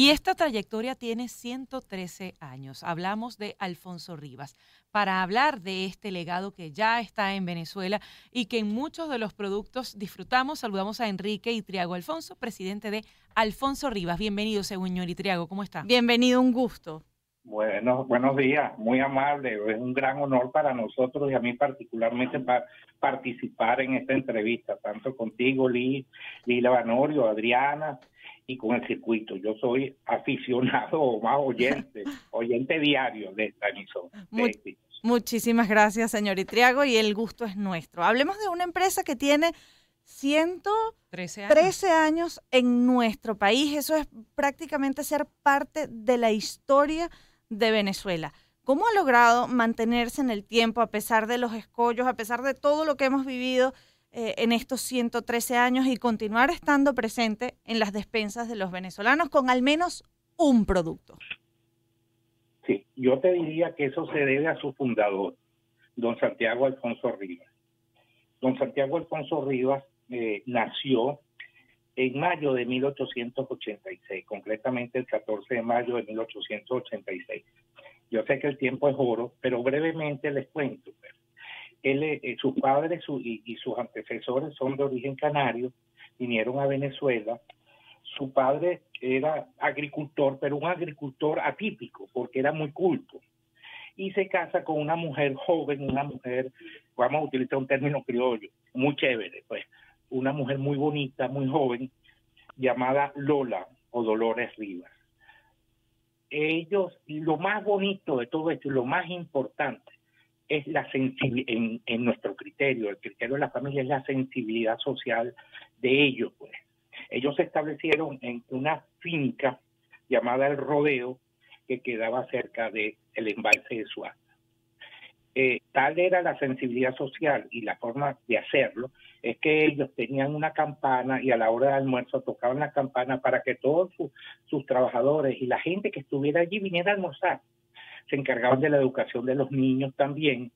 Y esta trayectoria tiene 113 años. Hablamos de Alfonso Rivas para hablar de este legado que ya está en Venezuela y que en muchos de los productos disfrutamos. Saludamos a Enrique Itriago Alfonso, presidente de Alfonso Rivas. Bienvenido, señor Itriago. ¿Cómo está? Bienvenido, un gusto. Bueno, buenos días, muy amable. Es un gran honor para nosotros y a mí particularmente para participar en esta entrevista, tanto contigo, Lila Vanorio, Adriana y con el circuito. Yo soy aficionado o más oyente, oyente diario de esta emisora. muchísimas gracias, señor Itriago, y el gusto es nuestro. Hablemos de una empresa que tiene 113 años. años en nuestro país. Eso es prácticamente ser parte de la historia de Venezuela. ¿Cómo ha logrado mantenerse en el tiempo a pesar de los escollos, a pesar de todo lo que hemos vivido eh, en estos 113 años y continuar estando presente en las despensas de los venezolanos con al menos un producto? Sí, yo te diría que eso se debe a su fundador, don Santiago Alfonso Rivas. Don Santiago Alfonso Rivas eh, nació en mayo de 1886, concretamente el 14 de mayo de 1886. Yo sé que el tiempo es oro, pero brevemente les cuento. Él, eh, sus padres y, sus antecesores son de origen canario, vinieron a Venezuela. Su padre era agricultor, pero un agricultor atípico, porque era muy culto. Y se casa con una mujer joven, una mujer, vamos a utilizar un término criollo, muy chévere, pues una mujer muy bonita, muy joven, llamada Lola o Dolores Rivas. Ellos, lo más bonito de todo esto y lo más importante es la sensibilidad, en, nuestro criterio, el criterio de la familia es la sensibilidad social de ellos, pues. Ellos se establecieron en una finca llamada El Rodeo, que quedaba cerca del el embalse de Suárez. Eh, tal era la sensibilidad social y la forma de hacerlo, es que ellos tenían una campana y a la hora de almuerzo tocaban la campana para que todos sus trabajadores y la gente que estuviera allí viniera a almorzar. Se encargaban de la educación de los niños también.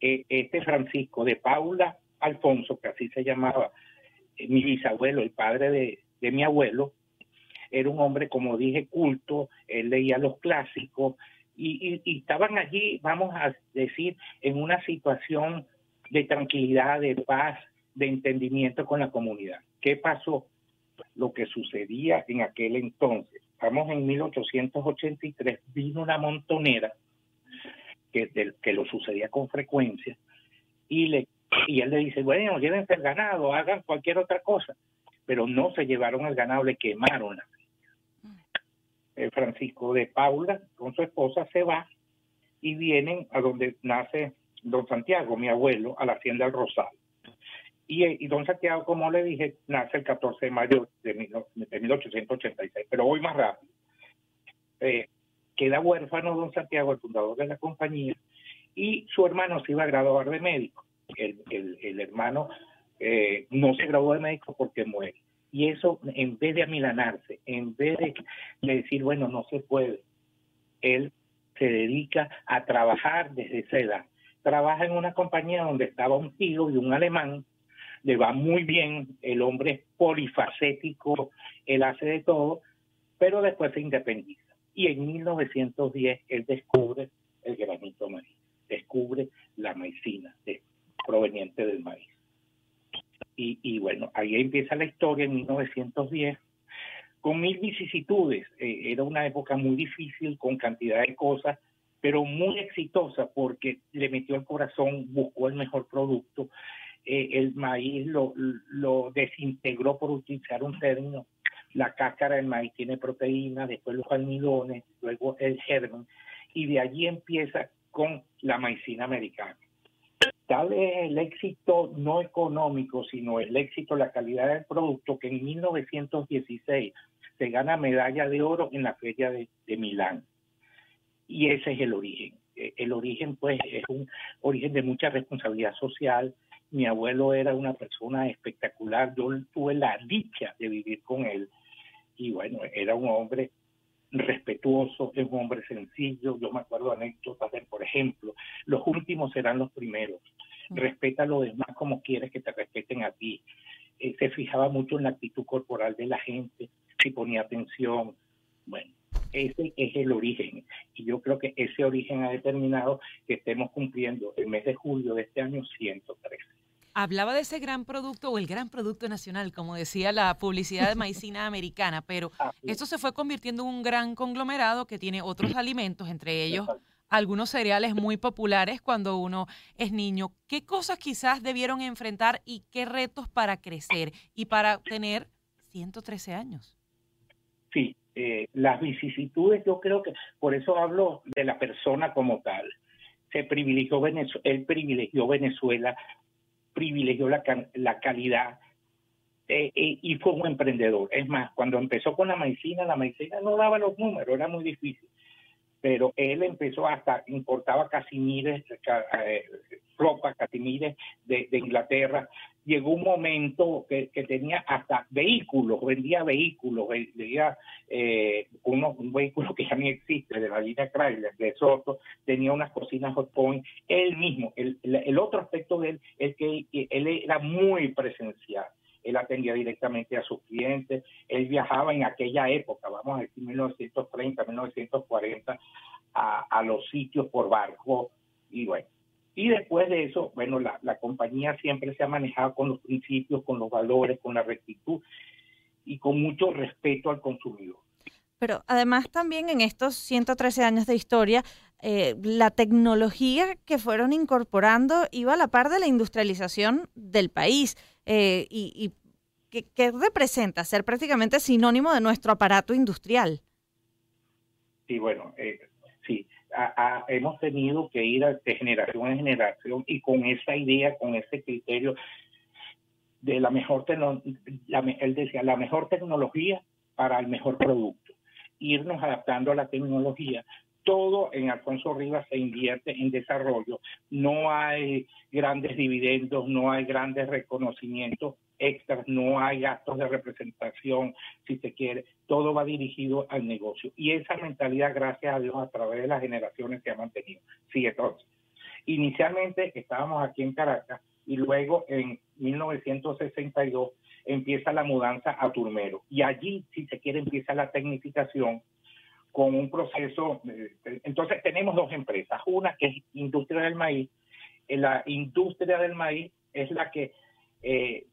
Eh, este Francisco de Paula Alfonso, que así se llamaba, eh, mi bisabuelo, el padre de, de mi abuelo, era un hombre, como dije, culto, él leía los clásicos, y, estaban allí, vamos a decir, en una situación de tranquilidad, de paz, de entendimiento con la comunidad. ¿Qué pasó? Lo que sucedía en aquel entonces. Estamos en 1883, vino una montonera que, que lo sucedía con frecuencia y, le, y él le dice, bueno, llévense el ganado, hagan cualquier otra cosa. Pero no se llevaron el ganado, le quemaron la eh, Francisco de Paula con su esposa se va y vienen a donde nace don Santiago, mi abuelo, a la hacienda del Rosal. Y, don Santiago, como le dije, nace el 14 de mayo de, 1886, pero hoy más rápido. Eh, queda huérfano don Santiago, el fundador de la compañía, y su hermano se iba a graduar de médico. El, el, hermano eh, no se graduó de médico porque muere. Y eso, en vez de amilanarse, en vez de, decir, bueno, no se puede, él se dedica a trabajar desde esa edad. Trabaja en una compañía donde estaba un tío y un alemán, le va muy bien, el hombre es polifacético, él hace de todo, pero después se independiza. Y en 1910 él descubre el granito maíz, descubre la maicina proveniente del maíz. Y, bueno, ahí empieza la historia en 1910 con mil vicisitudes. Eh, era una época muy difícil, con cantidad de cosas, pero muy exitosa porque le metió el corazón, buscó el mejor producto. Eh, el maíz lo, desintegró, por utilizar un término. La cáscara del maíz tiene proteína, después los almidones, luego el germen, y de allí empieza con la maicina americana tal es el éxito no económico, sino el éxito, la calidad del producto, que en 1916 se gana medalla de oro en la feria de, Milán. Y ese es el origen. Eh, el origen, pues, es un origen de mucha responsabilidad social. Mi abuelo era una persona espectacular. Yo tuve la dicha de vivir con él. Y bueno, era un hombre respetuoso, es un hombre sencillo. Yo me acuerdo anécdotas de, por ejemplo, los últimos serán los primeros. Respeta a los demás como quieres que te respeten a ti. Eh, se fijaba mucho en la actitud corporal de la gente, si ponía atención. Bueno, ese es el origen. Y yo creo que ese origen ha determinado que estemos cumpliendo el mes de julio de este año 113. Hablaba de ese gran producto o el gran producto nacional, como decía la publicidad de maicina americana, pero esto se fue convirtiendo en un gran conglomerado que tiene otros alimentos, entre ellos algunos cereales muy populares cuando uno es niño. ¿Qué cosas quizás debieron enfrentar y qué retos para crecer y para tener 113 años? Sí, eh, las vicisitudes, yo creo que por eso hablo de la persona como tal. Se privilegió Venezuela, él privilegió Venezuela, privilegió la, la calidad eh, eh, y fue un emprendedor. Es más, cuando empezó con la medicina, la medicina no daba los números, era muy difícil pero él empezó hasta, importaba casimires, eh, ropa, casimires de, Inglaterra. Llegó un momento que, tenía hasta vehículos, vendía vehículos, vendía eh, uno, un vehículo que ya ni existe, de la línea Chrysler, de Soto, tenía unas cocinas Hot Point. Él mismo, el, el otro aspecto de él es que él era muy presencial él atendía directamente a sus clientes, él viajaba en aquella época, vamos a decir 1930, 1940, a, a los sitios por barco y bueno. Y después de eso, bueno, la, la compañía siempre se ha manejado con los principios, con los valores, con la rectitud y con mucho respeto al consumidor. Pero además también en estos 113 años de historia, eh, la tecnología que fueron incorporando iba a la par de la industrialización del país. Eh, y, ¿qué, representa ser prácticamente sinónimo de nuestro aparato industrial? Sí, bueno, eh, sí, hemos tenido que ir de generación en generación y con esa idea, con ese criterio de la mejor, la, él decía, la mejor tecnología para el mejor producto. Irnos adaptando a la tecnología, todo en Alfonso Rivas se invierte en desarrollo. No hay grandes dividendos, no hay grandes reconocimientos extras, no hay gastos de representación, si se quiere. Todo va dirigido al negocio. Y esa mentalidad, gracias a Dios, a través de las generaciones se ha mantenido. Sí, entonces, inicialmente estábamos aquí en Caracas y luego en 1962 empieza la mudanza a Turmero. Y allí, si se quiere, empieza la tecnificación con un proceso. Entonces tenemos dos empresas, una que es industria del maíz. Eh, la industria del maíz es la que eh,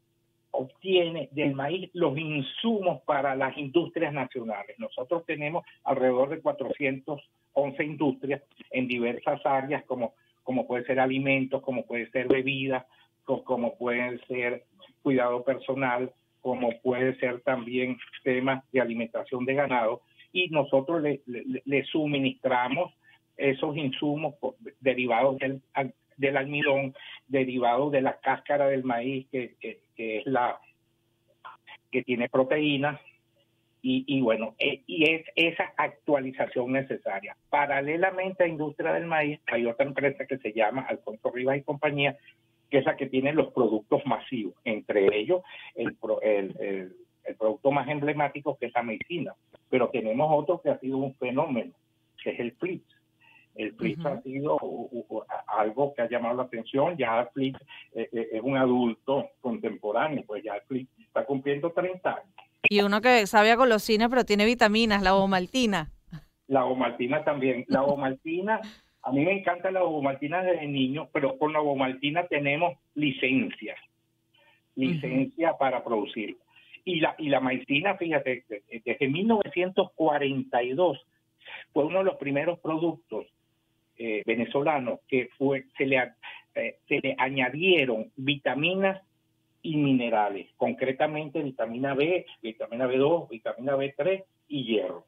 obtiene del maíz los insumos para las industrias nacionales. Nosotros tenemos alrededor de 411 industrias en diversas áreas como, como puede ser alimentos, como puede ser bebidas, como pueden ser cuidado personal, como puede ser también temas de alimentación de ganado y nosotros le, suministramos esos insumos derivados del, del, almidón, derivados de la cáscara del maíz, que, es la que tiene proteínas, y, bueno, e, y es esa actualización necesaria. Paralelamente a Industria del Maíz, hay otra empresa que se llama Alfonso Rivas y compañía, que es la que tiene los productos masivos, entre ellos el, el el producto más emblemático que es la medicina, pero tenemos otro que ha sido un fenómeno, que es el Flix. El Flix ha sido algo que ha llamado la atención, ya el Flix eh, eh, es un adulto contemporáneo, pues ya el Flix está cumpliendo 30 años. Y uno que sabe a golosina, pero tiene vitaminas, la ovomaltina. La ovomaltina también. La ovomaltina, a mí me encanta la ovomaltina desde niño, pero con la ovomaltina tenemos licencia, licencia para producirla. Y la, y la maicina, fíjate, desde 1942 fue uno de los primeros productos eh, venezolanos que fue se le, eh, se le añadieron vitaminas y minerales, concretamente vitamina B, vitamina B2, vitamina B3 y hierro.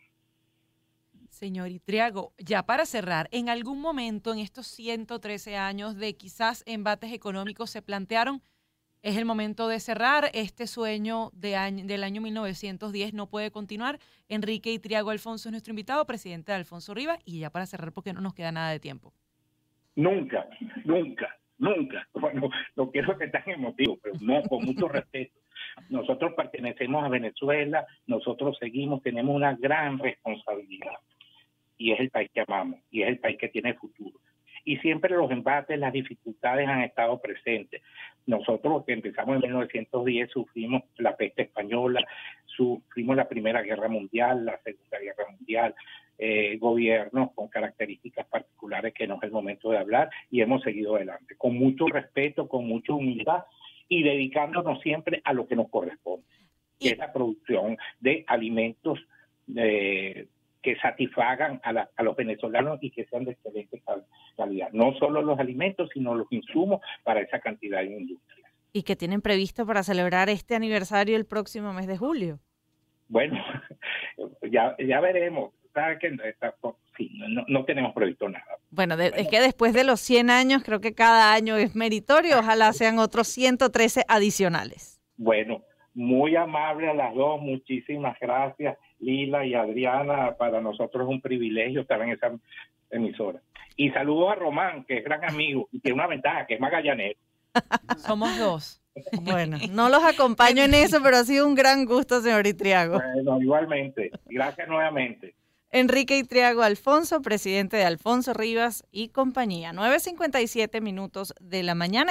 Señor Itriago, ya para cerrar, en algún momento en estos 113 años de quizás embates económicos se plantearon es el momento de cerrar. Este sueño de año, del año 1910 no puede continuar. Enrique Itriago Alfonso es nuestro invitado, presidente de Alfonso Rivas. Y ya para cerrar, porque no nos queda nada de tiempo. Nunca, nunca, nunca. Bueno, no quiero que tan emotivo, pero no, con mucho respeto. Nosotros pertenecemos a Venezuela, nosotros seguimos, tenemos una gran responsabilidad. Y es el país que amamos, y es el país que tiene futuro. y siempre los embates, las dificultades han estado presentes. Nosotros que empezamos en 1910 sufrimos la peste española, sufrimos la Primera Guerra Mundial, la Segunda Guerra Mundial, eh, gobiernos con características particulares que no es el momento de hablar y hemos seguido adelante. Con mucho respeto, con mucha humildad y dedicándonos siempre a lo que nos corresponde, que es la producción de alimentos eh, que satisfagan a, a, los venezolanos y que sean de excelente calidad. No solo los alimentos, sino los insumos para esa cantidad de industrias. ¿Y que tienen previsto para celebrar este aniversario el próximo mes de julio? Bueno, ya, ya veremos. Que no, no, tenemos previsto nada. Bueno, es que después de los 100 años, creo que cada año es meritorio. Ojalá sean otros 113 adicionales. Bueno, muy amable a las dos. Muchísimas gracias, Lila y Adriana. Para nosotros es un privilegio estar en esa emisora. Y saludos a Román, que es gran amigo y tiene una ventaja, que es magallanero. Somos dos. Bueno, no los acompaño en eso, pero ha sido un gran gusto, señor Itriago. Bueno, igualmente. Gracias nuevamente. Enrique Itriago Alfonso, presidente de Alfonso Rivas y compañía. 9.57 minutos de la mañana.